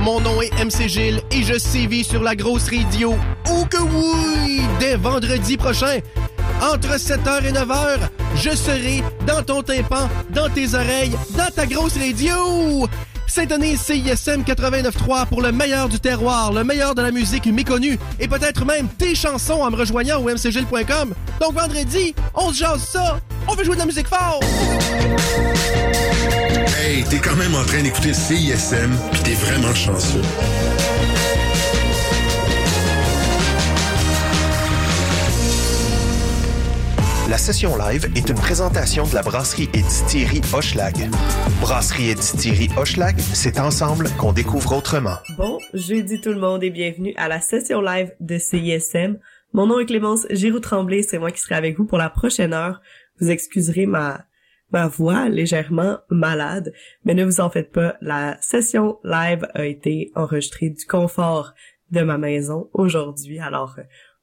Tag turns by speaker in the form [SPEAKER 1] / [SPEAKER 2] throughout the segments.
[SPEAKER 1] mon nom est MC Gilles et je sévis sur la grosse radio. Oh que oui! Dès vendredi prochain, entre 7h et 9h, je serai dans ton tympan, dans tes oreilles, dans ta grosse radio! Syntonise CISM 89.3 pour le meilleur du terroir, le meilleur de la musique méconnue et peut-être même tes chansons en me rejoignant au mcgil.com. Donc vendredi, on se jase ça! On veut jouer de la musique fort!
[SPEAKER 2] Hey, t'es quand même en train d'écouter CISM, pis t'es vraiment chanceux.
[SPEAKER 3] La session live est une présentation de la brasserie et distillerie Hochelag. Brasserie et distillerie Hochelag, c'est ensemble qu'on découvre autrement.
[SPEAKER 4] Bon jeudi tout le monde et bienvenue à la session live de CISM. Mon nom est Clémence Giroux-Tremblay, c'est moi qui serai avec vous pour la prochaine heure. Vous excuserez ma ma voix légèrement malade, mais ne vous en faites pas, la session live a été enregistrée du confort de ma maison aujourd'hui, alors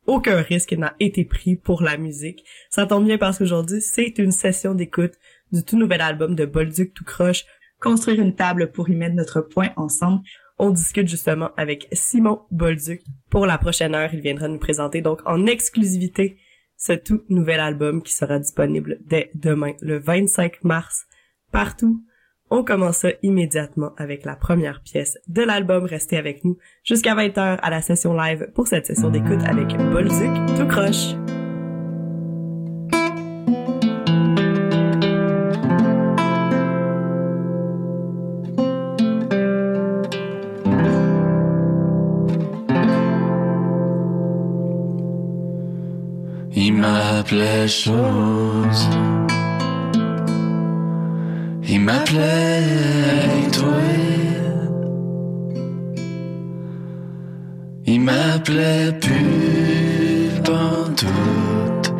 [SPEAKER 4] aucun risque n'a été pris pour la musique. Ça tombe bien parce qu'aujourd'hui, c'est une session d'écoute du tout nouvel album de Bolduc tout croche, Construire une table pour y mettre notre point ensemble. On discute justement avec Simon Bolduc. Pour la prochaine heure, il viendra nous présenter donc en exclusivité ce tout nouvel album qui sera disponible dès demain, le 25 mars, partout. On commence immédiatement avec la première pièce de l'album. Restez avec nous jusqu'à 20h à la session live pour cette session d'écoute avec Bolduc tout croche.
[SPEAKER 5] M'appelait chose. Il m'appelait toi. Il m'appelait plus pantoute.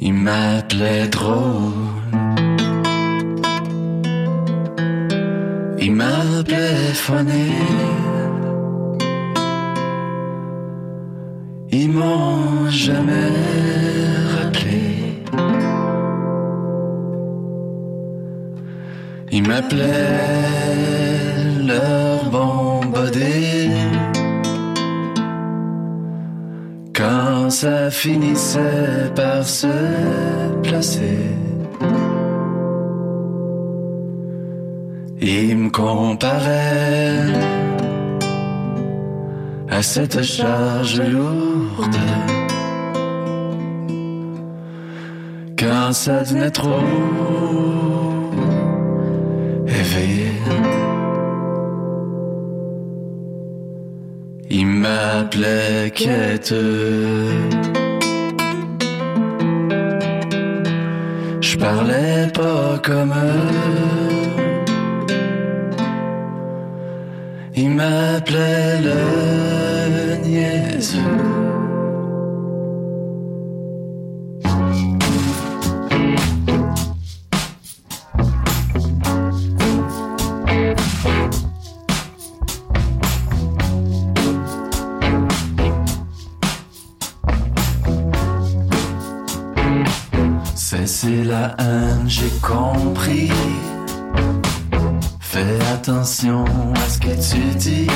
[SPEAKER 5] Il m'appelait drôle. Il m'appelait funny. Ils m'ont jamais rappelé. Ils m'appelaient leur bon. Quand ça finissait par se placer. Ils me comparaient cette charge lourde. Quand ça devenait trop éveillé, il m'appelait quêteux. Je parlais pas comme eux. Il m'appelait le niaiseux. Cesser la haine, j'ai compris. Attention à ce que tu dis.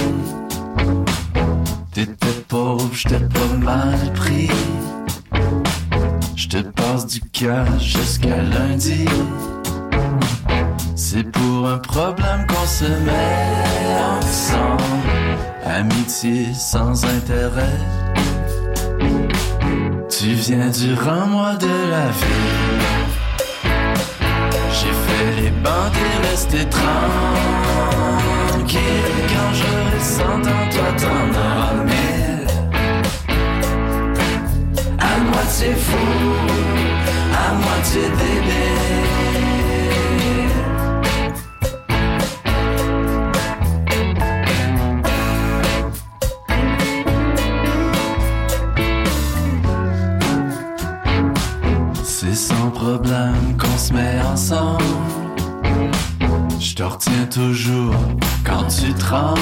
[SPEAKER 5] T'étais pauvre, j'étais pas mal pris. Je te passe du cash jusqu'à lundi. C'est pour un problème qu'on se met ensemble. Amitié sans intérêt. Tu viens du rang-moi de la vie. J'ai fait les bancs et resté tranquille. Quand j'aurai cent ans, toi t'en auras mille. À moitié fou, à moitié débile. C'est sans problème se ensemble. Je te retiens toujours quand tu trembles.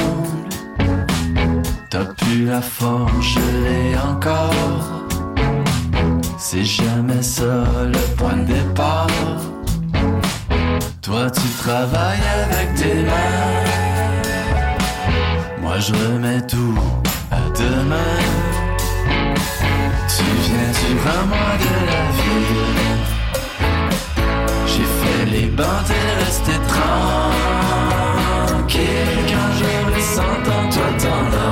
[SPEAKER 5] T'as plus la forme, je l'ai encore. C'est jamais ça le point de départ. Toi tu travailles avec tes mains. Moi je remets tout à demain. Tu viens, tu vas moi de la les bancs et resté tranquille. Quand je les sens en toi t'en auras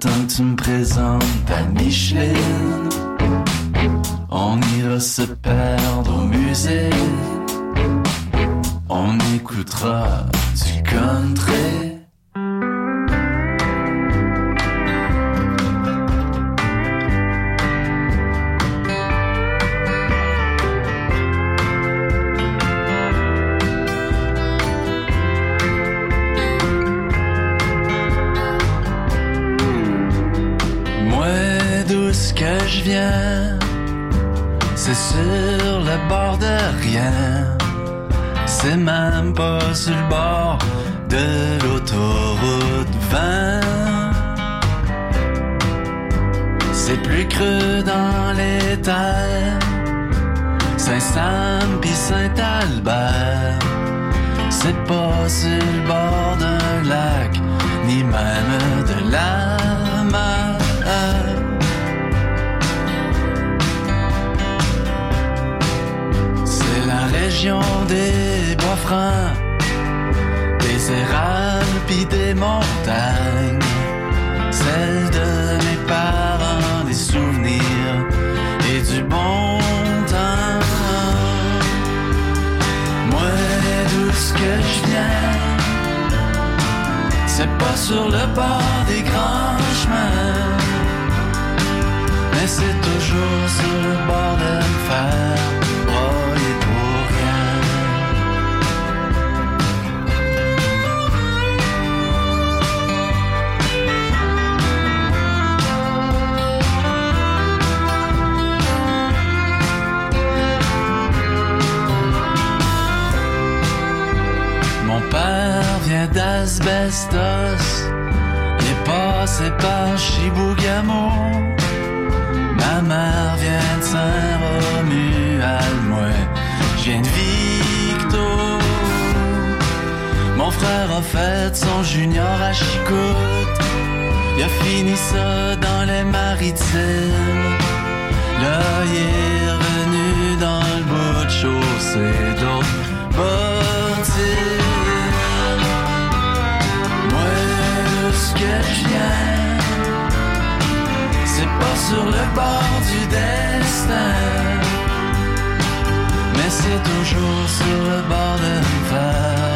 [SPEAKER 5] Que tu me présentes ta Micheline. On ira se c'est toujours sur le bord de me faire broyer pour rien. Mon père vient d'Asbestos, il est passé par Chibougamau. Ma mère vient de Saint-Romuald, viens de Victo. Mon frère a fait son junior à Chicoute, il a fini ça dans les maritimes. Là, il est revenu dans le bout de chaussée. Moi, ce que je viens, c'est pas sur le bord du destin, mais c'est toujours sur le bord de me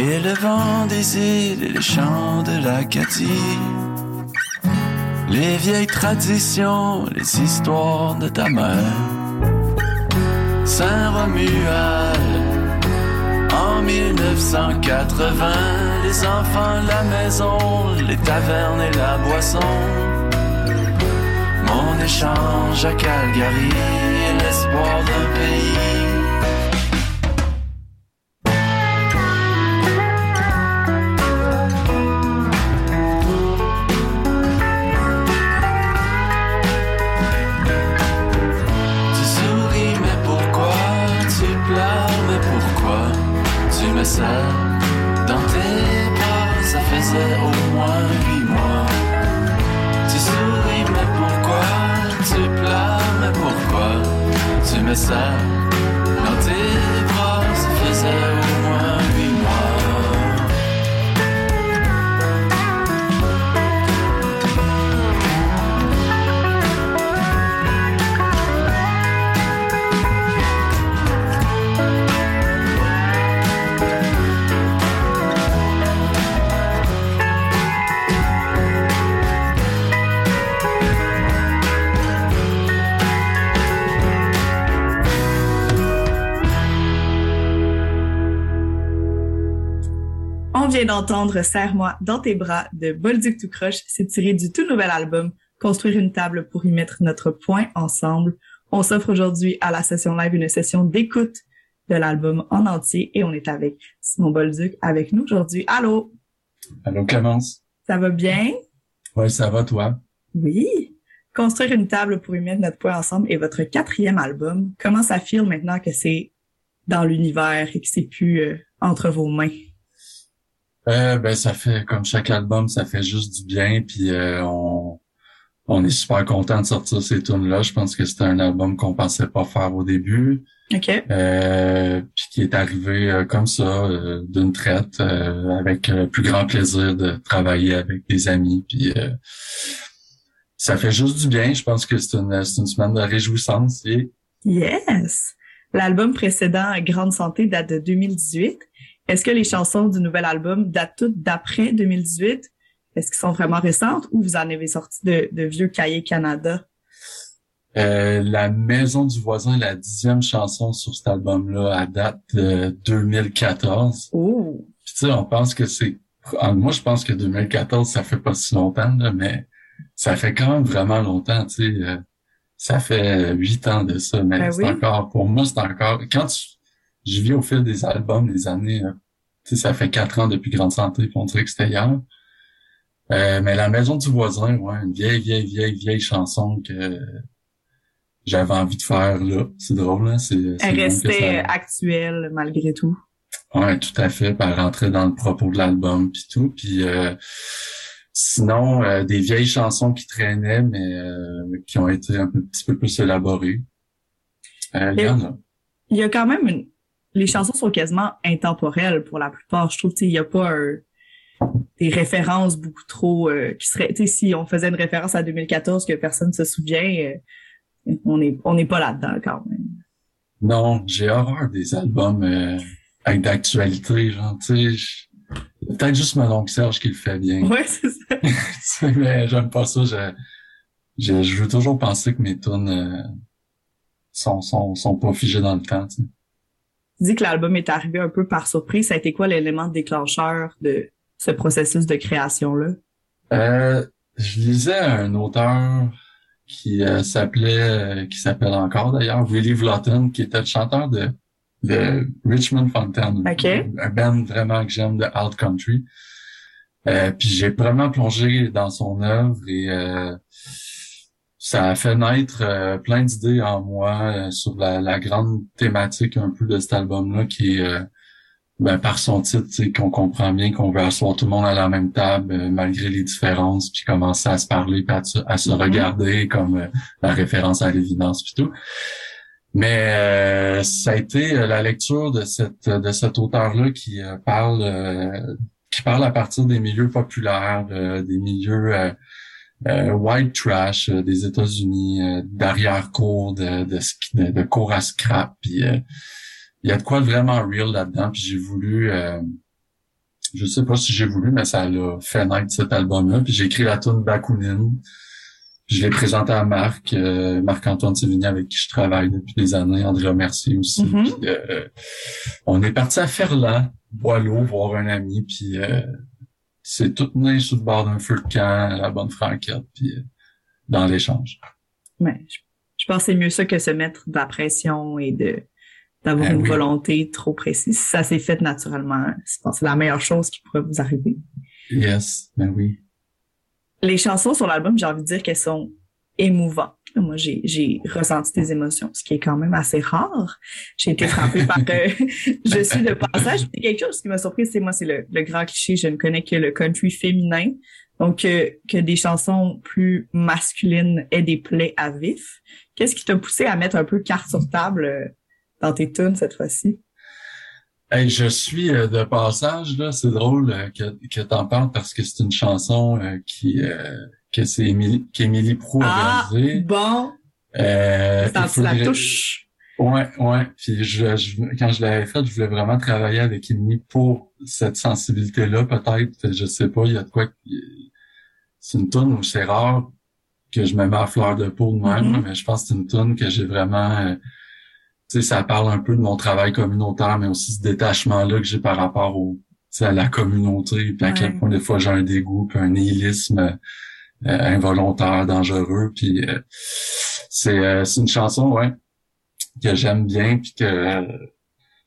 [SPEAKER 5] Et le vent des îles et les chants de l'Acadie. Les vieilles traditions, les histoires de ta mère. Saint-Romuald en 1980, les enfants, la maison, les tavernes et la boisson. Mon échange à Calgary et l'espoir d'un pays.
[SPEAKER 6] D'entendre Serre-moi dans tes bras de Bolduc tout croche. C'est tiré du tout nouvel album Construire une table pour y mettre notre point ensemble. On s'offre aujourd'hui à la session live une session d'écoute de l'album en entier et on est avec Simon Bolduc avec nous aujourd'hui. Allô?
[SPEAKER 7] Allô Clémence?
[SPEAKER 6] Ça va bien?
[SPEAKER 7] Ouais, ça va toi?
[SPEAKER 6] Oui. Construire une table pour y mettre notre point ensemble est votre quatrième album. Comment ça file maintenant que c'est dans l'univers et que c'est plus euh, entre vos mains?
[SPEAKER 7] Euh, ben ça fait comme chaque album, ça fait juste du bien. Puis euh, on on est super content de sortir ces tunes là. Je pense que c'était un album qu'on pensait pas faire au début,
[SPEAKER 6] OK.
[SPEAKER 7] euh, puis qui est arrivé euh, comme ça euh, d'une traite, euh, avec le plus grand plaisir de travailler avec des amis. Puis euh, ça fait juste du bien. Je pense que c'est une c'est une semaine de réjouissance. Et
[SPEAKER 6] Yes! L'album précédent, Grande Santé, date de 2018. Est-ce que les chansons du nouvel album datent toutes d'après 2018? Est-ce qu'elles sont vraiment récentes ou vous en avez sorti de, de vieux cahiers Canada?
[SPEAKER 7] Euh, la maison du voisin la dixième chanson sur cet album-là à date de 2014.
[SPEAKER 6] Oh!
[SPEAKER 7] Puis tu sais, on pense que c'est... Moi, je pense que 2014, ça fait pas si longtemps, là, mais ça fait quand même vraiment longtemps, tu sais. euh, ça fait huit ans de ça, mais
[SPEAKER 6] Ben
[SPEAKER 7] c'est
[SPEAKER 6] oui.
[SPEAKER 7] encore... Pour moi, c'est encore... Quand tu- je vis au fil des albums, des années, euh, tu sais, ça fait quatre ans depuis Grande Santé, on dirait que c'était hier. Euh, mais la maison du voisin, ouais, une vieille, vieille, vieille, vieille chanson que j'avais envie de faire là. C'est drôle, hein? C'est,
[SPEAKER 6] restait
[SPEAKER 7] ça-
[SPEAKER 6] actuelle malgré tout.
[SPEAKER 7] Ouais, tout à fait. Elle rentrait dans le propos de l'album puis tout. Puis euh, Sinon, euh, des vieilles chansons qui traînaient, mais euh, qui ont été un, peu- petit peu plus élaborées. Euh, il y en a.
[SPEAKER 6] Il y a quand même une... Les chansons sont quasiment intemporelles pour la plupart. Je trouve qu'il n'y a pas un- des références beaucoup trop euh, qui seraient... Tu sais, si on faisait une référence à 2014 que personne ne se souvient, euh, on n'est on n'est pas là-dedans quand même.
[SPEAKER 7] Non, j'ai horreur des albums euh, avec d'actualité, genre, tu sais, je- peut-être juste mon oncle Serge qui le fait bien.
[SPEAKER 6] Ouais, c'est ça.
[SPEAKER 7] Mais j'aime pas ça. Je, je, je veux toujours penser que mes tunes euh, sont, sont, sont pas figées dans le temps. Tu sais.
[SPEAKER 6] Tu dis que l'album est arrivé un peu par surprise. Ça a été quoi l'élément déclencheur de ce processus de création-là?
[SPEAKER 7] Euh, je lisais un auteur qui euh, s'appelait, euh, qui s'appelle encore d'ailleurs, Willie Vlotton, qui était le chanteur de, de Richmond Fountain.
[SPEAKER 6] Ok.
[SPEAKER 7] Un band vraiment que j'aime de Alt Country. Euh, puis j'ai vraiment plongé dans son œuvre et euh, ça a fait naître euh, plein d'idées en moi euh, sur la, la grande thématique un peu de cet album-là qui est euh, ben, par son titre, qu'on comprend bien qu'on veut asseoir tout le monde à la même table malgré les différences, puis commencer à se parler, puis à, se- à se
[SPEAKER 6] Mhm.
[SPEAKER 7] regarder comme la référence à l'évidence, puis tout. Mais euh, ça a été la lecture de cette de cet auteur-là qui euh, parle euh, qui parle à partir des milieux populaires, euh, des milieux white trash euh, des États-Unis, euh, d'arrière-cour, de, de, de, de cours à scrap, puis euh, il y a de quoi de vraiment real là-dedans, puis j'ai voulu, euh, je sais pas si j'ai voulu, mais ça l'a fait naître cet album-là, puis j'ai écrit la tune Bakunin, je l'ai présenté à Marc, euh, Marc-Antoine Sévigny avec qui je travaille depuis des années, André Mercier aussi,
[SPEAKER 6] Mhm.
[SPEAKER 7] puis, euh, on est parti à Ferland, Boileau, voir un ami, puis euh, c'est tout né sur le bord d'un feu de camp, à la bonne franquette, puis euh, dans l'échange.
[SPEAKER 6] Ouais, je, je pense que c'est mieux ça que se mettre de la pression et de d'avoir
[SPEAKER 7] Ben
[SPEAKER 6] une
[SPEAKER 7] oui.
[SPEAKER 6] volonté trop précise. Si ça s'est fait naturellement, je pense que c'est la meilleure chose qui pourrait vous arriver.
[SPEAKER 7] Yes, ben oui.
[SPEAKER 6] Les chansons sur l'album, j'ai envie de dire qu'elles sont émouvantes. Moi, j'ai, ressenti des émotions, ce qui est quand même assez rare. J'ai été frappée par euh, je suis de passage. Puis quelque chose qui m'a surprise, c'est moi, c'est le, le grand cliché, je ne connais que le country féminin. Donc, que des chansons plus masculines aient des plaies à vif. Qu'est-ce qui t'a poussé à mettre un peu carte sur table euh, dans tes tunes cette fois-ci?
[SPEAKER 7] Je suis euh, de passage là, c'est drôle euh, que que t'en parles parce que c'est une chanson qui que c'est Émilie qu'Émilie Proulx a
[SPEAKER 6] Ah,
[SPEAKER 7] réalisée.
[SPEAKER 6] bon,
[SPEAKER 7] Euh,
[SPEAKER 6] senti la touche.
[SPEAKER 7] Ouais, ouais. Puis je, je- quand je l'avais fait, je voulais vraiment travailler avec Émilie pour cette sensibilité-là, peut-être. Je sais pas, il y a de quoi. C'est une tune où c'est rare que je me mets à fleur de peau de même,
[SPEAKER 6] Mhm.
[SPEAKER 7] là, mais je pense que c'est une tune que j'ai vraiment. euh, tu sais, ça parle un peu de mon travail communautaire, mais aussi ce détachement-là que j'ai par rapport au, à la communauté, puis à quel point des fois j'ai un dégoût, puis un nihilisme involontaire, dangereux, puis euh, c'est euh, c'est une chanson, ouais, que j'aime bien, puis que euh,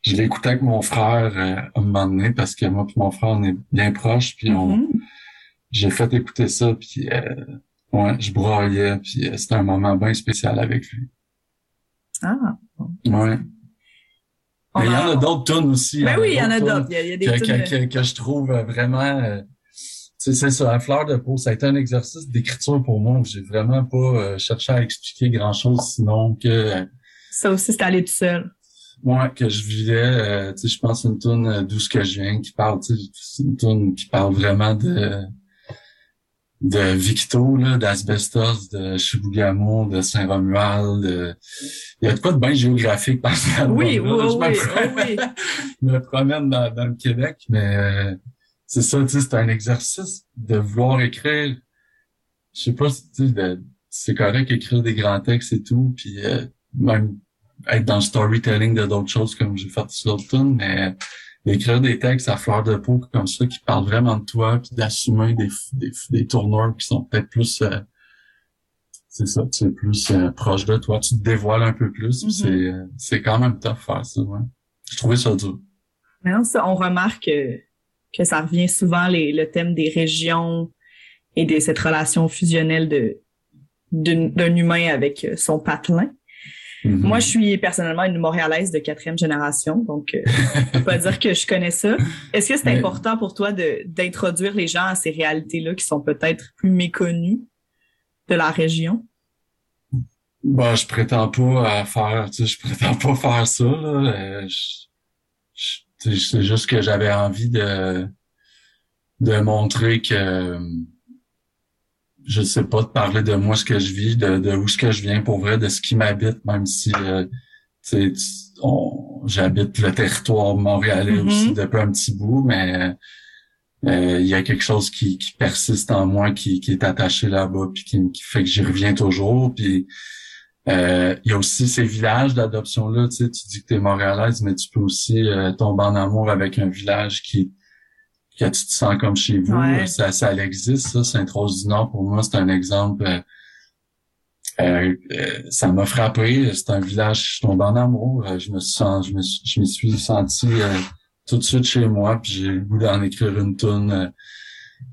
[SPEAKER 7] je écouté avec mon frère euh, à un moment donné, parce que moi puis mon frère, on est bien proches, puis on,
[SPEAKER 6] Mhm.
[SPEAKER 7] j'ai fait écouter ça, puis euh, ouais, je broyais, puis euh, c'était un moment bien spécial avec lui.
[SPEAKER 6] Ah.
[SPEAKER 7] Ouais. Il y en a d'autres tunes aussi.
[SPEAKER 6] Ben oui, il y en a d'autres. Il y
[SPEAKER 7] Que,
[SPEAKER 6] tunes,
[SPEAKER 7] que, que, que je trouve euh, vraiment... c'est ça, à fleur de peau, ça a été un exercice d'écriture pour moi où j'ai vraiment pas euh, cherché à expliquer grand-chose sinon que...
[SPEAKER 6] Ça aussi, c'est aller tout seul.
[SPEAKER 7] moi, que je vivais, euh, tu sais, je pense une tune euh, d'où ce que je viens qui parle, tu sais, une tune qui parle vraiment de de Victo, là, d'Asbestos, de Chibougamau, de Saint-Romuald. de- Il y a de quoi de bien géographique ce
[SPEAKER 6] Oui, oui,
[SPEAKER 7] album-là. Je me
[SPEAKER 6] oui, oui, oui.
[SPEAKER 7] je me promène dans, dans le Québec, mais c'est ça, tu sais, c'est un exercice de vouloir écrire. Je sais pas, si, tu sais, c'est correct écrire des grands textes et tout, puis euh, même être dans le storytelling de d'autres choses comme j'ai fait sur l'autre tune, mais d'écrire des textes à fleur de peau comme ça qui parlent vraiment de toi, puis d'assumer des, des, des tourneurs qui sont peut-être plus euh, c'est ça, tu es plus euh, proche de toi, tu te dévoiles un peu plus,
[SPEAKER 6] Mhm.
[SPEAKER 7] c'est euh, c'est quand même tough faire ça, ouais. Je trouvais ça dur.
[SPEAKER 6] Maintenant, ça, on remarque que, ça revient souvent les, le thème des régions et de cette relation fusionnelle de d'un humain avec euh, son patelin.
[SPEAKER 7] Mhm.
[SPEAKER 6] Moi, je suis personnellement une Montréalaise de quatrième génération, donc euh, je peux pas dire que je connais ça. Est-ce que c'est important pour toi de d'introduire les gens à ces réalités-là qui sont peut-être plus méconnues de la région?
[SPEAKER 7] Bah, je prétends pas à faire, tu sais, je prétends pas faire ça, là. Euh, je- c'est juste que j'avais envie de, de montrer que, je sais pas, de parler de moi, ce que je vis, de, de où ce que je viens pour vrai, de ce qui m'habite, même si, euh, tu j'habite le territoire montréalais
[SPEAKER 6] Mhm.
[SPEAKER 7] aussi depuis un petit bout, mais euh, il y a quelque chose qui, qui persiste en moi, qui, qui est attaché là-bas, puis qui, qui fait que j'y reviens toujours, puis euh, il y a aussi ces villages d'adoption-là, tu sais, tu dis que tu es montréalaise, mais tu peux aussi euh, tomber en amour avec un village qui que tu te sens comme chez vous.
[SPEAKER 6] Ouais.
[SPEAKER 7] Ça, ça existe, ça. Sainte-Rose du Nord, pour moi, c'est un exemple. euh, euh, euh, ça m'a frappé. C'est un village, je suis tombé en amour. Euh, Je me suis sens, je me suis, je me suis senti euh, tout de suite chez moi, puis j'ai le goût d'en écrire une toune.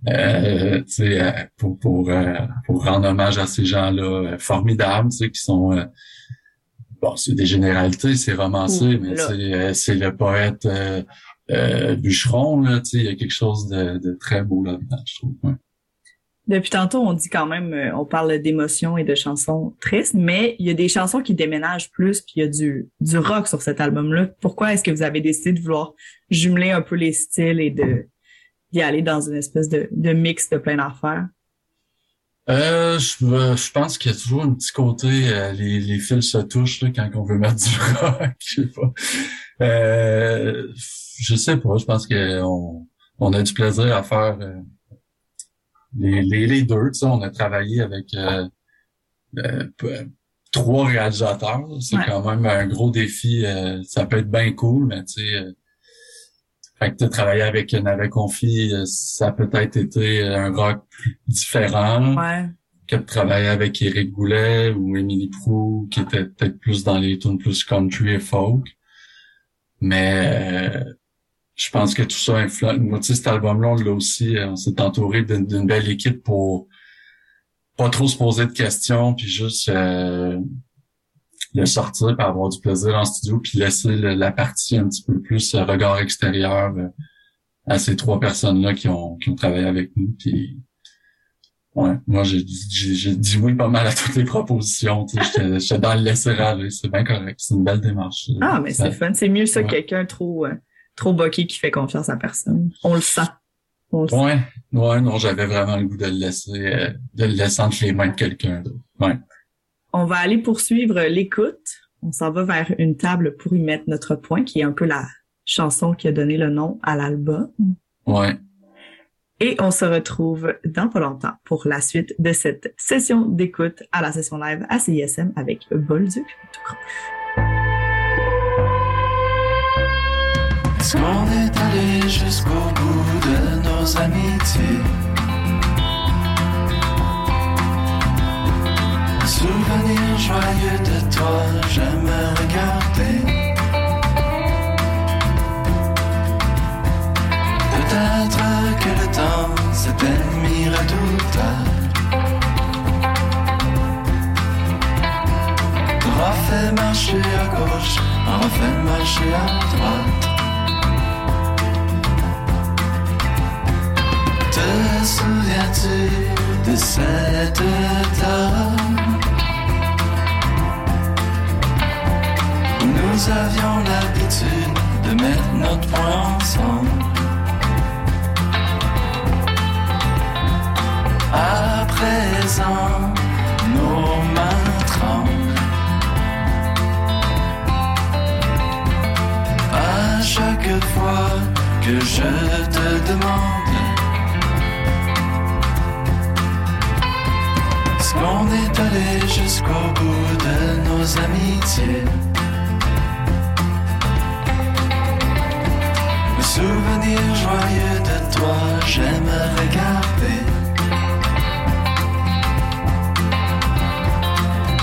[SPEAKER 7] Euh, euh, tu sais, pour pour euh, pour rendre hommage à ces gens-là euh, formidables, tu sais, qui sont euh, bon, c'est des généralités, c'est romancé,
[SPEAKER 6] Ouh
[SPEAKER 7] mais c'est c'est le poète euh, euh, bûcheron là, tu sais, il y a quelque chose de, de très beau là-dedans, je trouve. ouais.
[SPEAKER 6] Depuis tantôt, on dit quand même, on parle d'émotions et de chansons tristes, mais il y a des chansons qui déménagent plus, puis il y a du, du rock sur cet album-là. Pourquoi est-ce que vous avez décidé de vouloir jumeler un peu les styles et de d'y aller dans une espèce de, de mix de plein d'affaires?
[SPEAKER 7] Euh, je, euh, je pense qu'il y a toujours un petit côté, euh, les, les fils se touchent là, quand on veut mettre du rock, je sais pas. Euh, je sais pas, je pense que on, a du plaisir à faire euh, les, les, les deux, tu sais, on a travaillé avec euh, trois réalisateurs, c'est
[SPEAKER 6] Ouais.
[SPEAKER 7] quand même un gros défi, euh, ça peut être bien cool, mais tu sais, euh, fait que de travailler avec Navet Confi, euh, ça a peut-être été un rock plus différent
[SPEAKER 6] Ouais.
[SPEAKER 7] que de travailler avec Éric Goulet ou Émilie Prou, qui était peut-être plus dans les tunes plus country et folk. Mais euh, je pense que tout ça influence. Moi, tu sais, cet album-là, on l'a aussi, euh, on s'est entouré d'une d'une belle équipe pour pas trop se poser de questions, puis juste euh, le sortir, puis avoir du plaisir en studio, puis laisser le- la partie un petit peu plus euh, regard extérieur euh, à ces trois personnes-là qui ont, qui ont travaillé avec nous. Puis Ouais, moi j'ai dit oui pas mal à toutes les propositions. tu sais, J'étais dans le laisser aller, c'est bien correct, c'est une belle démarche.
[SPEAKER 6] Ah, mais c'est fun. C'est mieux ça que quelqu'un trop, euh, trop boqué qui fait confiance à personne. On le sent. On le sent.
[SPEAKER 7] Ouais, ouais, non, j'avais vraiment le goût de le laisser, euh, de le laisser entre les mains de quelqu'un d'autre. Ouais.
[SPEAKER 6] On va aller poursuivre l'écoute. On s'en va vers une table pour y mettre notre point, qui est un peu la chanson qui a donné le nom à l'album.
[SPEAKER 7] Ouais.
[SPEAKER 6] Et on se retrouve dans pas longtemps pour la suite de cette session d'écoute à la session live à CISM avec Bolduc tout croche.
[SPEAKER 5] Est-ce qu'on est allé jusqu'au bout de nos amitiés? Joyeux de toi, j'aime regarder. Peut-être que le temps s'est ennemi redoutable. Refait marcher à gauche, en refait marcher à droite. Te souviens-tu de cette dame nous avions l'habitude de mettre notre point ensemble? À présent, nos mains tremblent. À chaque fois que je te demande Est-ce qu'on est allé jusqu'au bout de nos amitiés souvenir joyeux de toi, j'aime regarder.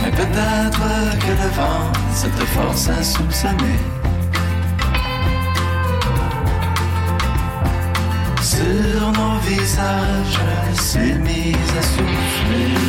[SPEAKER 5] Mais peut-être que le vent, cette force insoupçonnée Sur nos visages s'est mise à souffler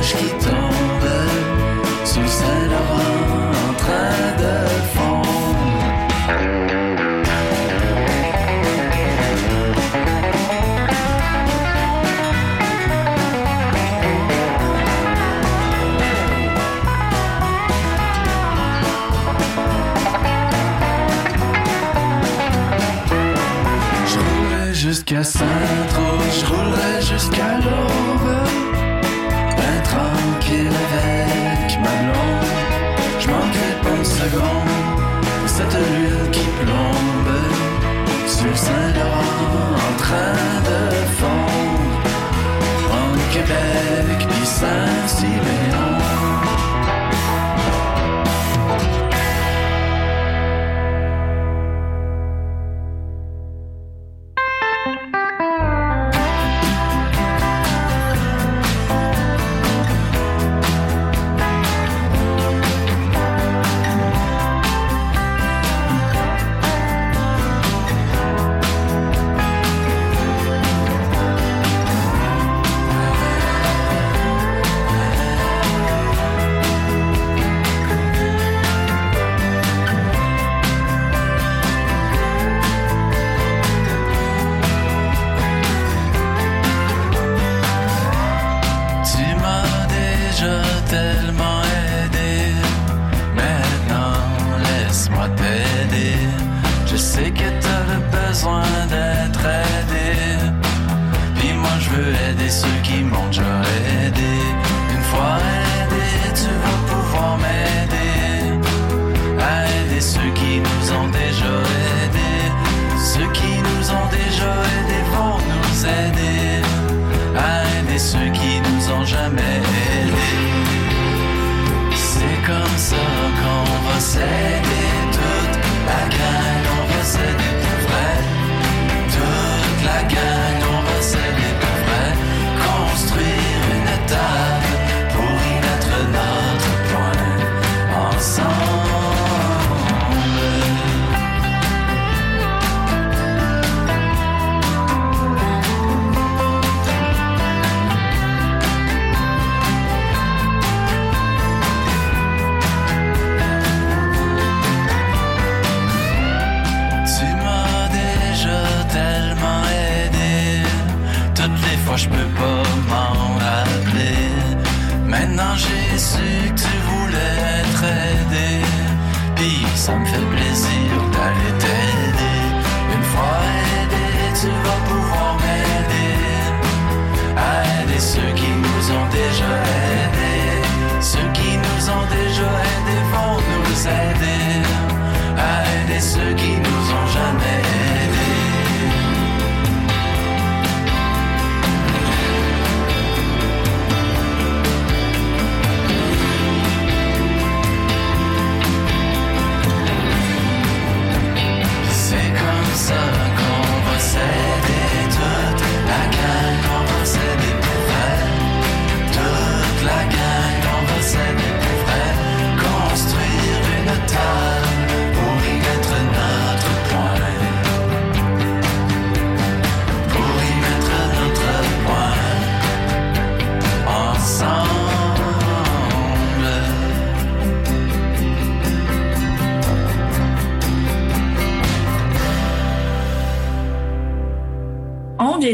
[SPEAKER 5] neige qui ceux qui nous ont déjà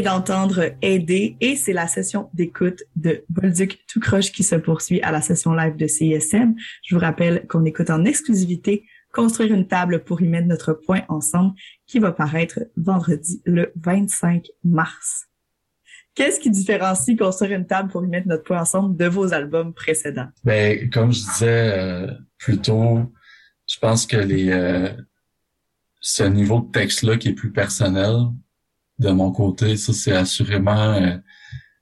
[SPEAKER 6] vient d'entendre Aider et c'est la session d'écoute de Bolduc tout croche qui se poursuit à la session live de CISM. Je vous rappelle qu'on écoute en exclusivité Construire une table pour y mettre notre point ensemble qui va paraître vendredi le 25 mars. Qu'est-ce qui différencie Construire une table pour y mettre notre point ensemble de vos albums précédents?
[SPEAKER 7] Ben, comme je disais euh, plus tôt, je pense que les euh, ce niveau de texte-là qui est plus personnel, de mon côté, ça c'est assurément, euh, tu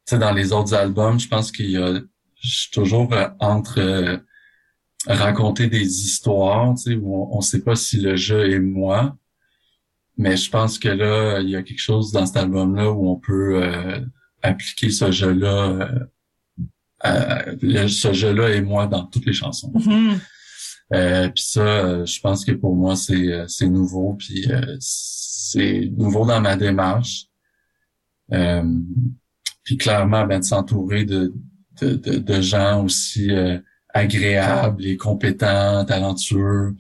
[SPEAKER 7] sais, dans les autres albums, je pense qu'il y a, je suis toujours euh, entre euh, raconter des histoires, tu sais, où on, on sait pas si le jeu est moi, mais je pense que là, il y a quelque chose dans cet album-là où on peut euh, appliquer ce jeu-là, ce jeu-là est moi dans toutes les chansons.
[SPEAKER 6] Mhm.
[SPEAKER 7] Euh, puis ça, je pense que pour moi, c'est c'est nouveau, puis c'est nouveau dans ma démarche. Euh, puis clairement, ben, de s'entourer de, de, de, de, gens aussi euh, agréables et compétents, talentueux.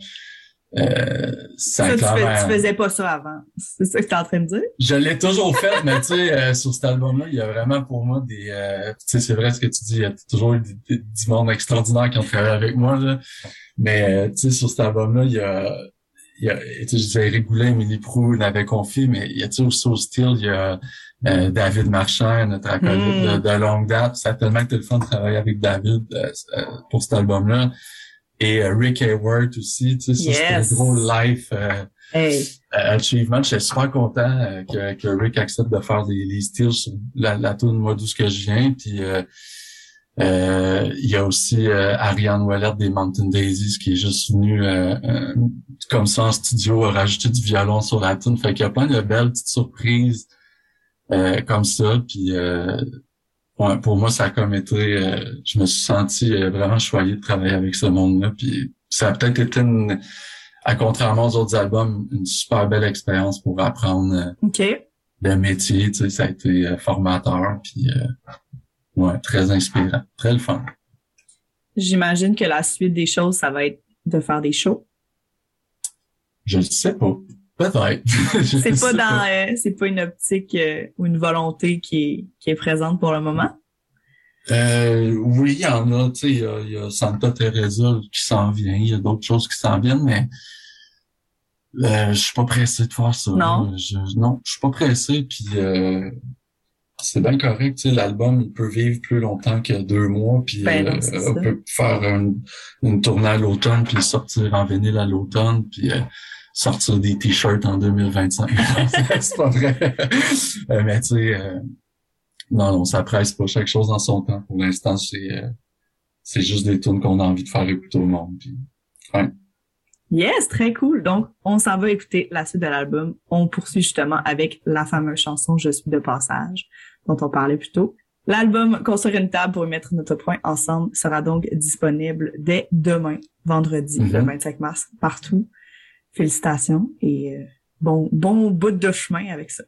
[SPEAKER 7] Euh, ça,
[SPEAKER 6] Ça, tu,
[SPEAKER 7] clairement-
[SPEAKER 6] fais- tu faisais pas ça avant. C'est ça que tu es en train de dire?
[SPEAKER 7] je l'ai toujours fait, mais tu sais, euh, sur cet album-là, il y a vraiment pour moi des... euh, tu sais, c'est vrai ce que tu dis, il y a toujours eu du, du- monde extraordinaire qui ont travaillé avec moi, là. Mais, euh, tu sais, sur cet album-là, il y a... Il y a, tu sais, je disais Eric Boulin, Émilie Prou n'avait confié, mais il y a, aussi au style, il y a euh, David Marchand, notre acolyte
[SPEAKER 6] Mm.
[SPEAKER 7] de, de longue date. Ça a tellement été le fun de travailler avec David pour cet album-là. Et euh, Rick Hayward aussi, tu sais, ça, c'était
[SPEAKER 6] Yes.
[SPEAKER 7] un gros life... euh,
[SPEAKER 6] Hey.
[SPEAKER 7] euh, achievement. J'étais super content euh, que, que Rick accepte de faire les, les steals sur la, la tune Moi d'où ce que je viens. Puis euh, euh, il y a aussi euh, Ariane Ouellette des Mountain Daisies qui est juste venue comme ça en studio rajouter du violon sur la tune. Fait qu'il y a plein de belles petites surprises euh, comme ça. Puis euh, ouais, pour moi, ça a comme été euh, je me suis senti euh, vraiment choyé de travailler avec ce monde-là. Puis ça a peut-être été une à contrairement aux autres albums, une super belle expérience pour apprendre euh,
[SPEAKER 6] OK.
[SPEAKER 7] le métier. Tu sais, ça a été euh, formateur, puis euh, ouais, très inspirant, très le fun.
[SPEAKER 6] J'imagine que la suite des choses, ça va être de faire des shows.
[SPEAKER 7] Je ne sais pas, peut-être.
[SPEAKER 6] C'est pas dans, euh, c'est pas une optique euh, ou une volonté qui est, qui est présente pour le moment?
[SPEAKER 7] Euh, oui, il y en a. Tu sais, il y a, il y a Santa Teresa qui s'en vient. Il y a d'autres choses qui s'en viennent, mais euh, je suis pas pressé de faire ça.
[SPEAKER 6] Non?
[SPEAKER 7] là. Je, non, je suis pas pressé. Puis euh, c'est bien correct. Tu sais, l'album il peut vivre plus longtemps que deux mois. Puis
[SPEAKER 6] Ben non,
[SPEAKER 7] euh, on peut faire une, une tournée à l'automne, puis sortir en vinyle à l'automne, puis euh, sortir des t-shirts en 2025. c'est pas vrai. Euh, mais tu sais. euh, non, non, ça presse pas chaque chose dans son temps. Pour l'instant, c'est euh, c'est juste des tunes qu'on a envie de faire écouter au monde. Puis, ouais.
[SPEAKER 6] Yes, très cool. Donc, on s'en va écouter la suite de l'album. On poursuit justement avec la fameuse chanson Je suis de passage dont on parlait plus tôt. L'album Construire une table pour y mettre notre point ensemble sera donc disponible dès demain, vendredi, le 25 mars, partout. Félicitations et euh, bon, bon bout de chemin avec ça.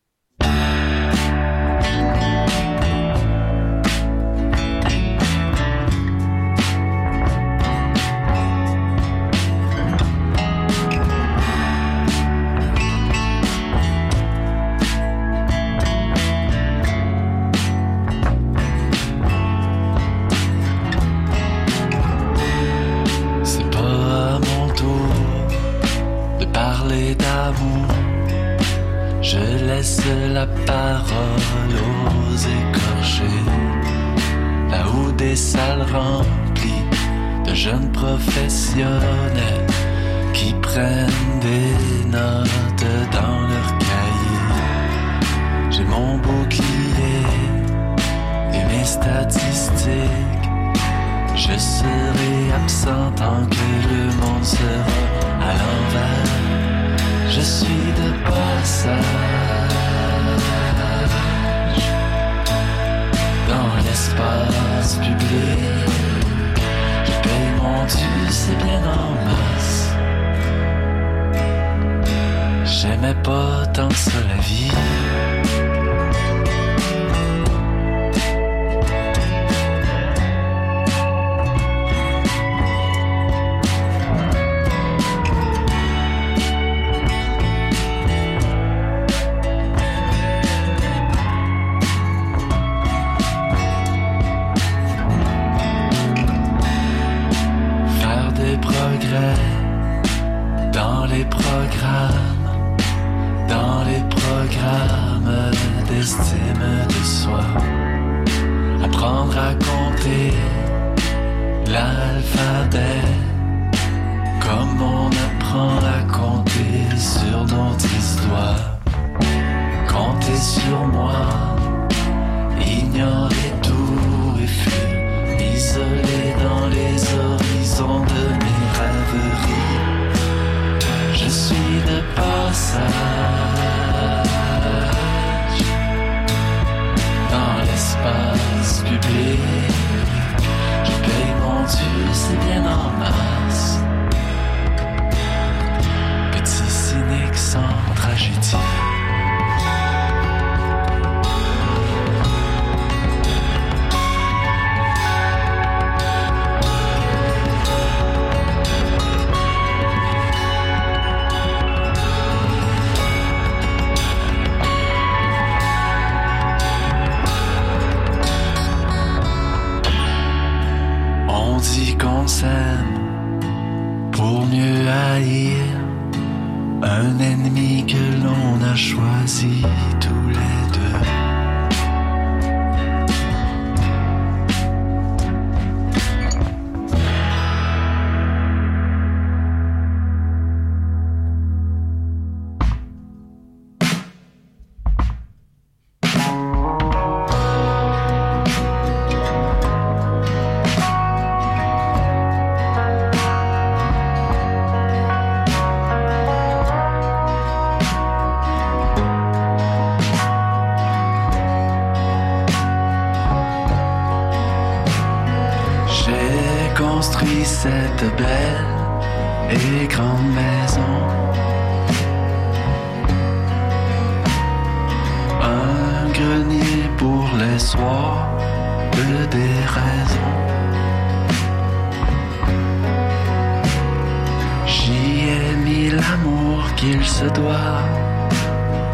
[SPEAKER 5] Qu'il se doit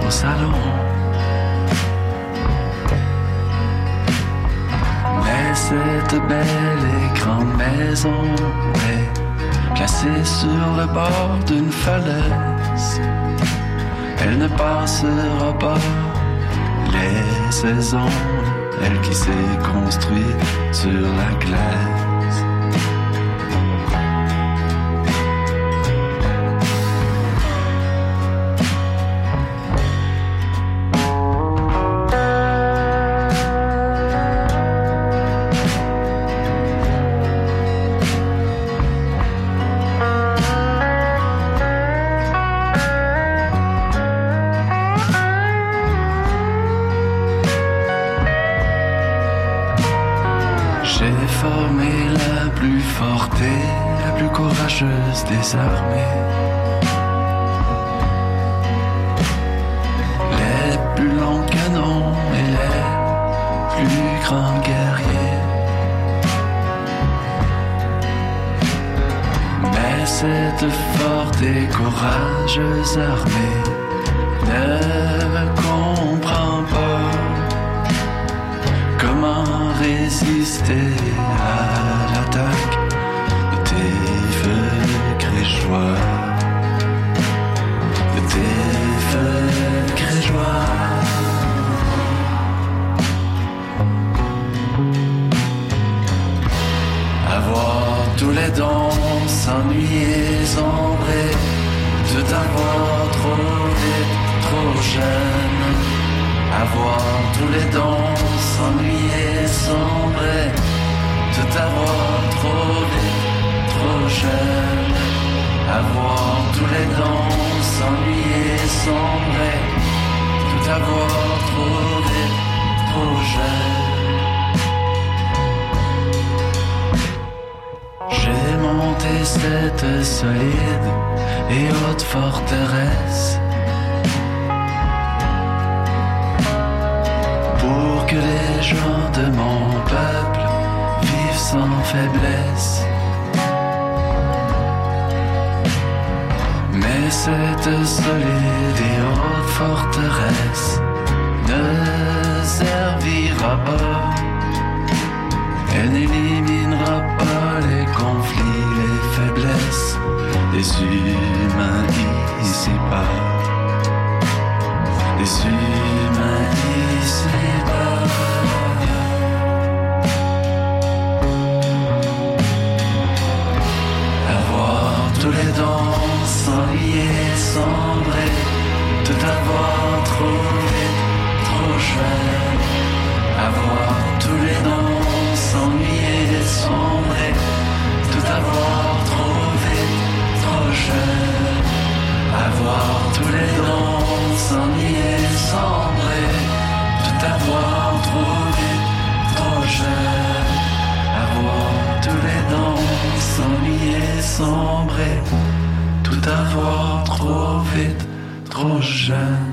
[SPEAKER 5] au salon. Mais cette belle et grande maison est placée sur le bord d'une falaise. Elle ne passera pas les saisons, elle qui s'est construite sur la glace. Avoir tous les dons, s'ennuyer, sombrer, tout avoir trop vite, trop jeune. Avoir tous les dons, s'ennuyer, sombrer, tout avoir trop trop jeune. J'ai monté cette solide et haute forteresse que les gens de mon peuple vivent sans faiblesse. Mais cette solide haute forteresse ne servira pas. Elle n'éliminera pas les conflits, les faiblés les humains ici pas. Avoir tous les dents sangliers, cendrés, tout avoir trouvé trop jeune. Avoir tous les dents sangliers, sombrés, tout avoir trouvé trop jeune. Avoir tous les dons sans nier, sans Tout avoir trop vite, trop jeune. Avoir tous les dons sans nier, sans Tout avoir trop vite, trop jeune.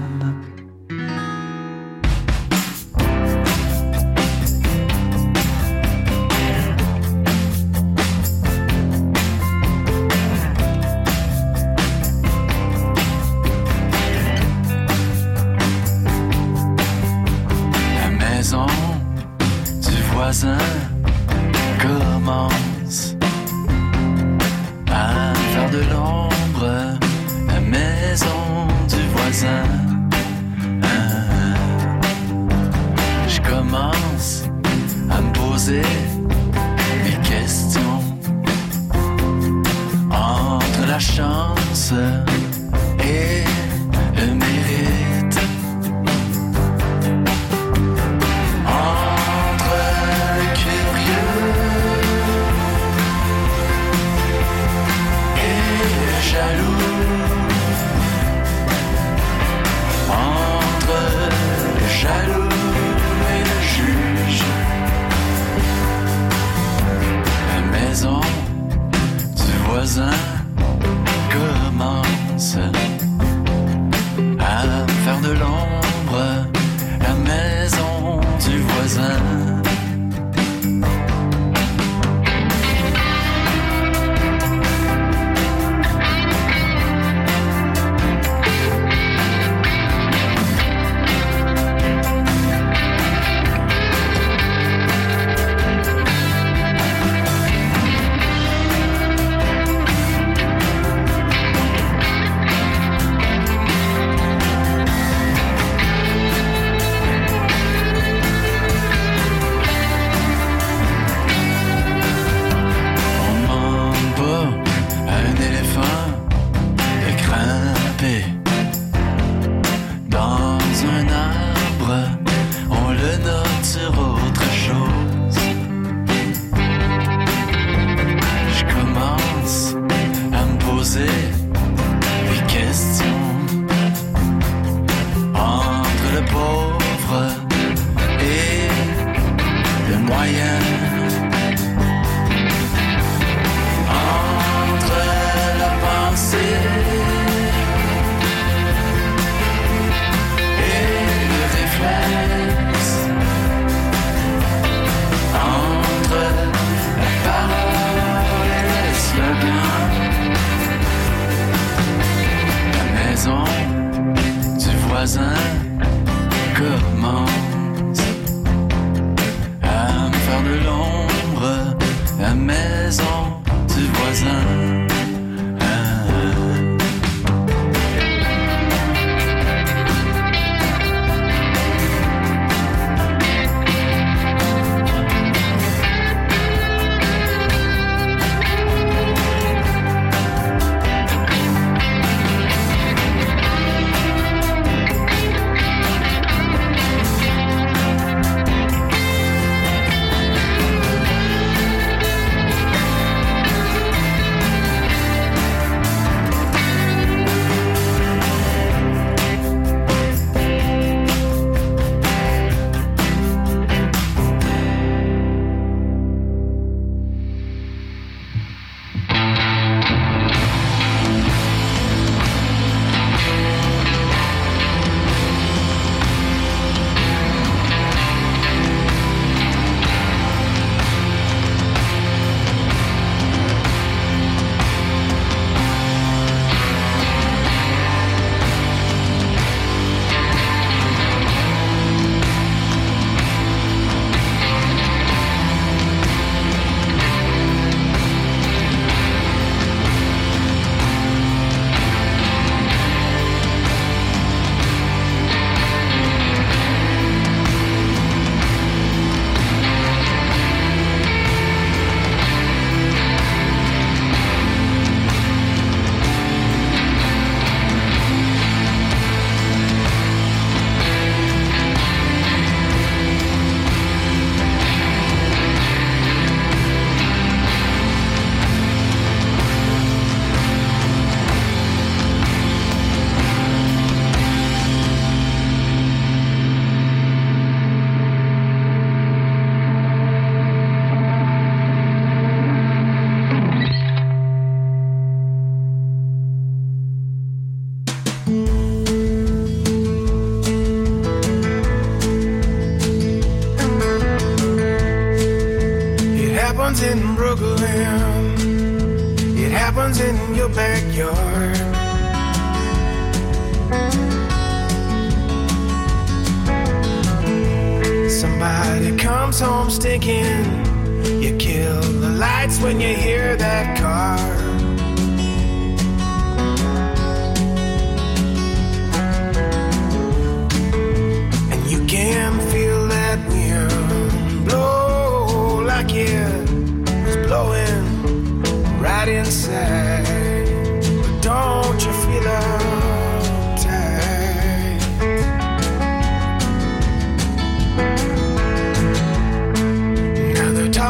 [SPEAKER 8] zéro.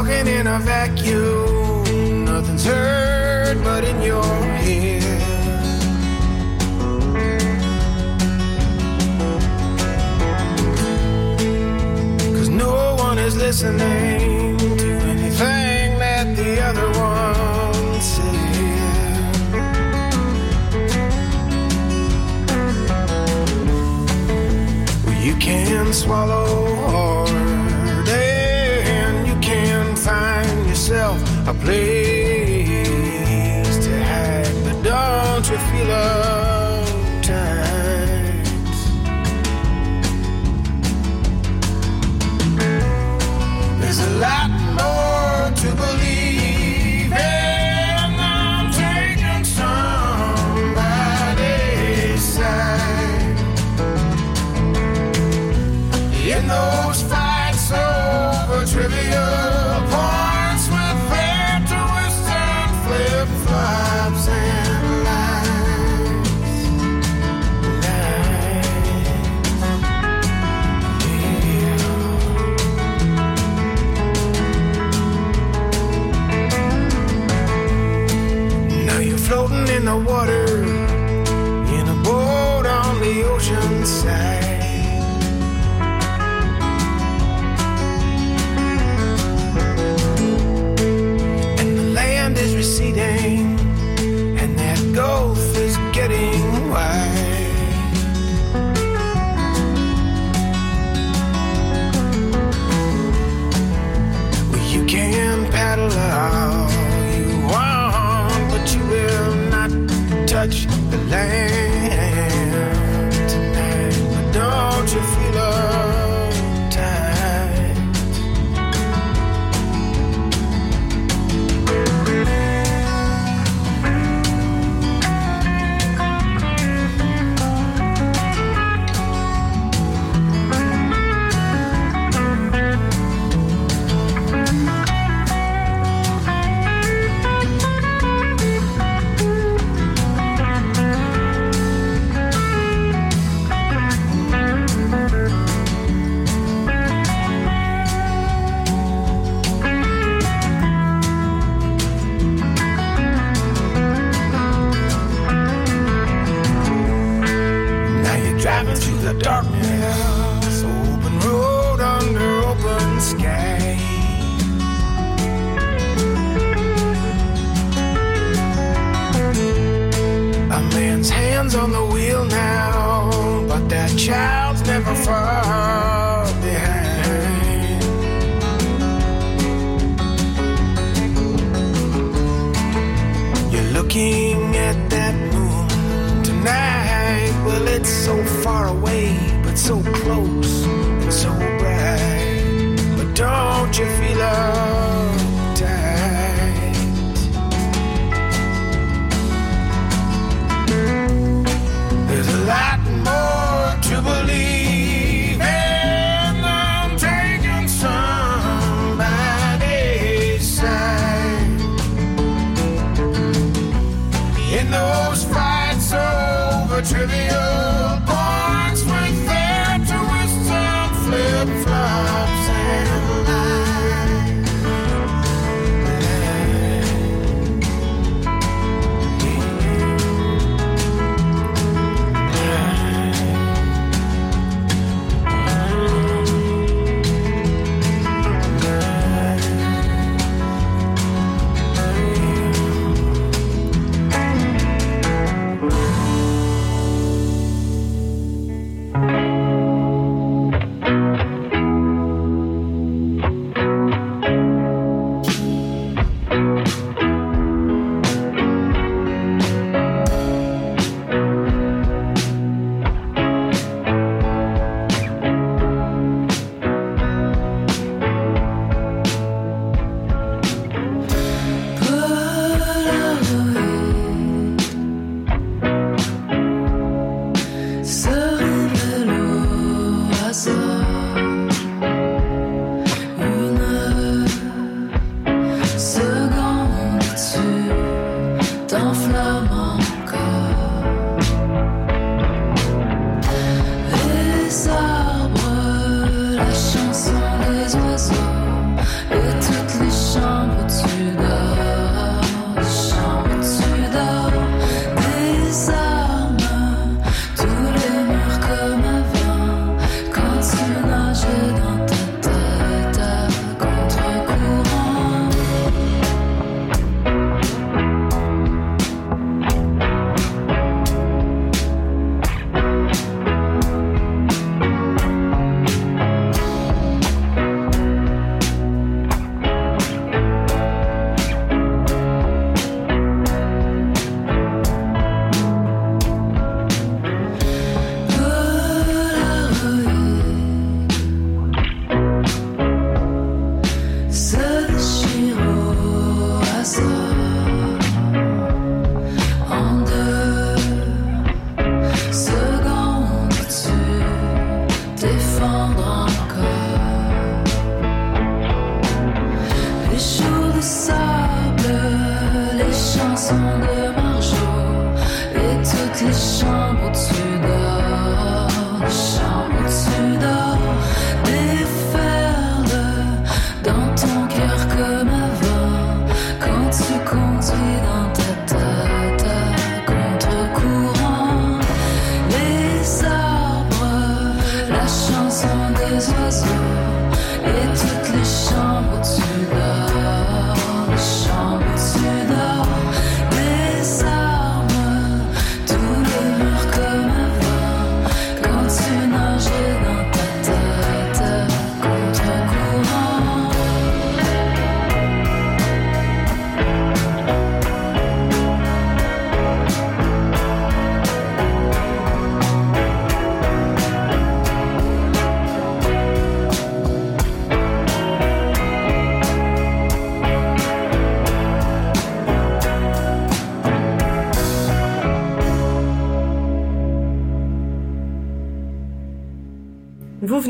[SPEAKER 8] talking in a vacuum. Nothing's heard but in your ear. Cause no one is listening to anything that the other one said. Well, you can swallow
[SPEAKER 5] baby.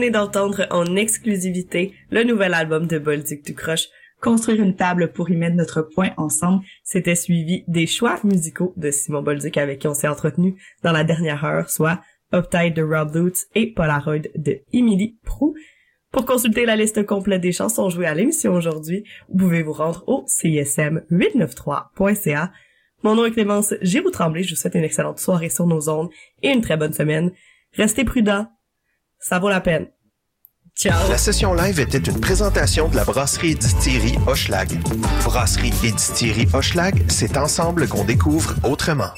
[SPEAKER 5] Venez d'entendre en exclusivité le nouvel album de Bolduc tout croche, Construire une table pour y mettre notre point ensemble. C'était suivi des choix musicaux de Simon Bolduc avec qui on s'est entretenu dans la dernière heure, soit Uptide de Rob Lutz et Polaroid de Emily Prou. Pour consulter la liste complète des chansons jouées à l'émission aujourd'hui, vous pouvez vous rendre au cism893.ca. Mon nom est Clémence Giroux Tremblay. Je vous souhaite une excellente soirée sur nos ondes et une très bonne semaine. Restez prudents. Ça vaut la peine. Ciao.
[SPEAKER 9] La session live était une présentation de la brasserie et distillerie. Brasserie et distillerie c'est ensemble qu'on découvre autrement.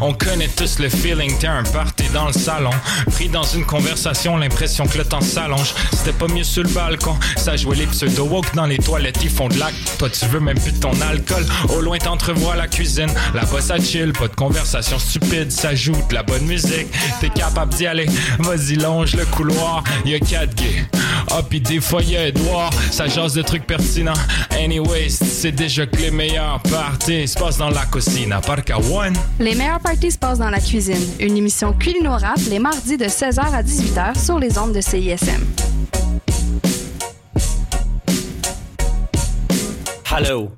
[SPEAKER 10] On connaît tous le feeling, t'es un party dans le salon. Pris dans une conversation, l'impression que le temps s'allonge. C'était pas mieux sur le balcon, ça jouait les pseudo-woke dans les toilettes, ils font de l'acte. Toi, tu veux même plus de ton alcool. Au loin, t'entrevois la cuisine. Là-bas, ça chill, pas de conversation stupide, ça joue de la bonne musique. T'es capable d'y aller, vas-y, longe le couloir. Y'a quatre gays. Ah, pis des fois, y'a Edouard, ça jase de trucs pertinents. Anyways, c'est déjà que les meilleurs parties se passent dans la part qu'à one.
[SPEAKER 11] Se passent dans la cuisine. Une émission culino-rap les mardis de 16h à 18h sur les ondes de CISM.
[SPEAKER 12] Hello,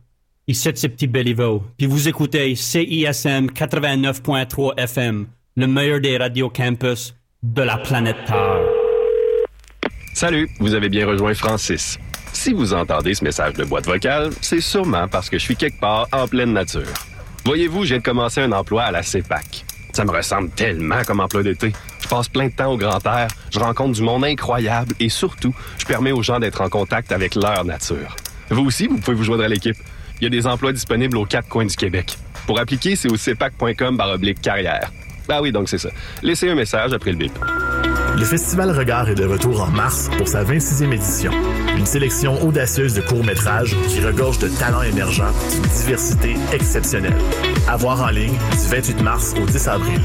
[SPEAKER 12] ici c'est Petit Béliveau, puis vous écoutez CISM 89.3 FM, le meilleur des radios campus de la planète Terre.
[SPEAKER 13] Salut, vous avez bien rejoint Francis. Si vous entendez ce message de boîte vocale, c'est sûrement parce que je suis quelque part en pleine nature. Voyez-vous, j'ai commencé un emploi à la CEPAC. Ça me ressemble tellement comme emploi d'été. Je passe plein de temps au grand air, je rencontre du monde incroyable et surtout, je permets aux gens d'être en contact avec leur nature. Vous aussi, vous pouvez vous joindre à l'équipe. Il y a des emplois disponibles aux quatre coins du Québec. Pour appliquer, c'est au cepac.com carrière. Ah oui, donc c'est ça. Laissez un message après le bip.
[SPEAKER 14] Le Festival Regard est de retour en mars pour sa 26e édition. Une sélection audacieuse de courts-métrages qui regorge de talents émergents d'une diversité exceptionnelle. À voir en ligne du 28 mars au 10 avril.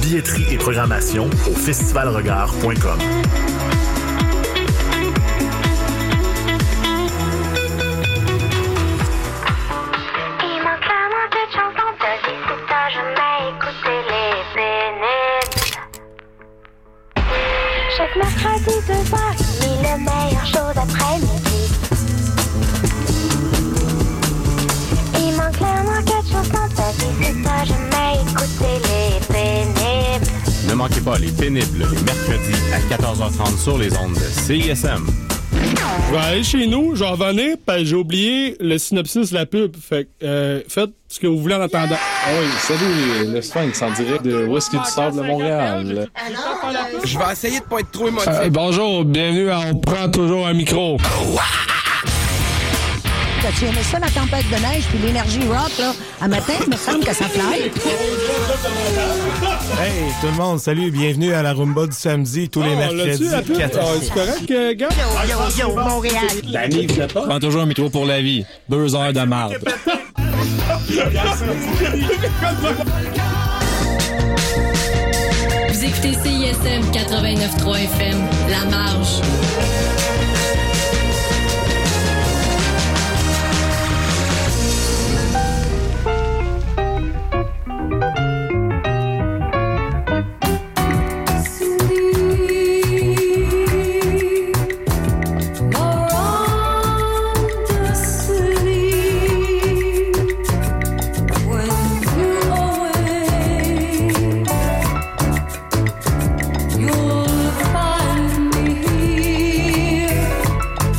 [SPEAKER 14] Billetterie et programmation au festivalregard.com.
[SPEAKER 15] manquez pas les pénibles les mercredis à 14h30 sur les ondes de CISM.
[SPEAKER 16] Je vais aller chez nous, je vais revenir, parce que j'ai oublié le synopsis de la pub. Fait que, euh, faites ce que vous voulez en attendant.
[SPEAKER 17] Ah oui, salut, le Sphinx en direct de du Sable de Montréal?
[SPEAKER 18] Je vais essayer de pas être trop émotif.
[SPEAKER 16] Euh, bonjour, bienvenue à On prend toujours un micro.
[SPEAKER 19] Tu aimais ça, la tempête de neige, puis l'énergie rock, là? À matin, il me semble que ça fly.
[SPEAKER 20] Hey, tout le monde, salut, bienvenue à la Rumba du samedi, tous les
[SPEAKER 16] Oh,
[SPEAKER 20] mercredis.
[SPEAKER 16] l'as-tu, la pub?
[SPEAKER 20] quatre-
[SPEAKER 16] Ah, c'est correct, euh, gars?
[SPEAKER 19] Yo, yo, yo, Montréal.
[SPEAKER 16] Danny, vous êtes pas?
[SPEAKER 20] Prends toujours un micro pour la vie. Deux heures de marde.
[SPEAKER 21] Vous écoutez CISM 89.3 FM, La Marge.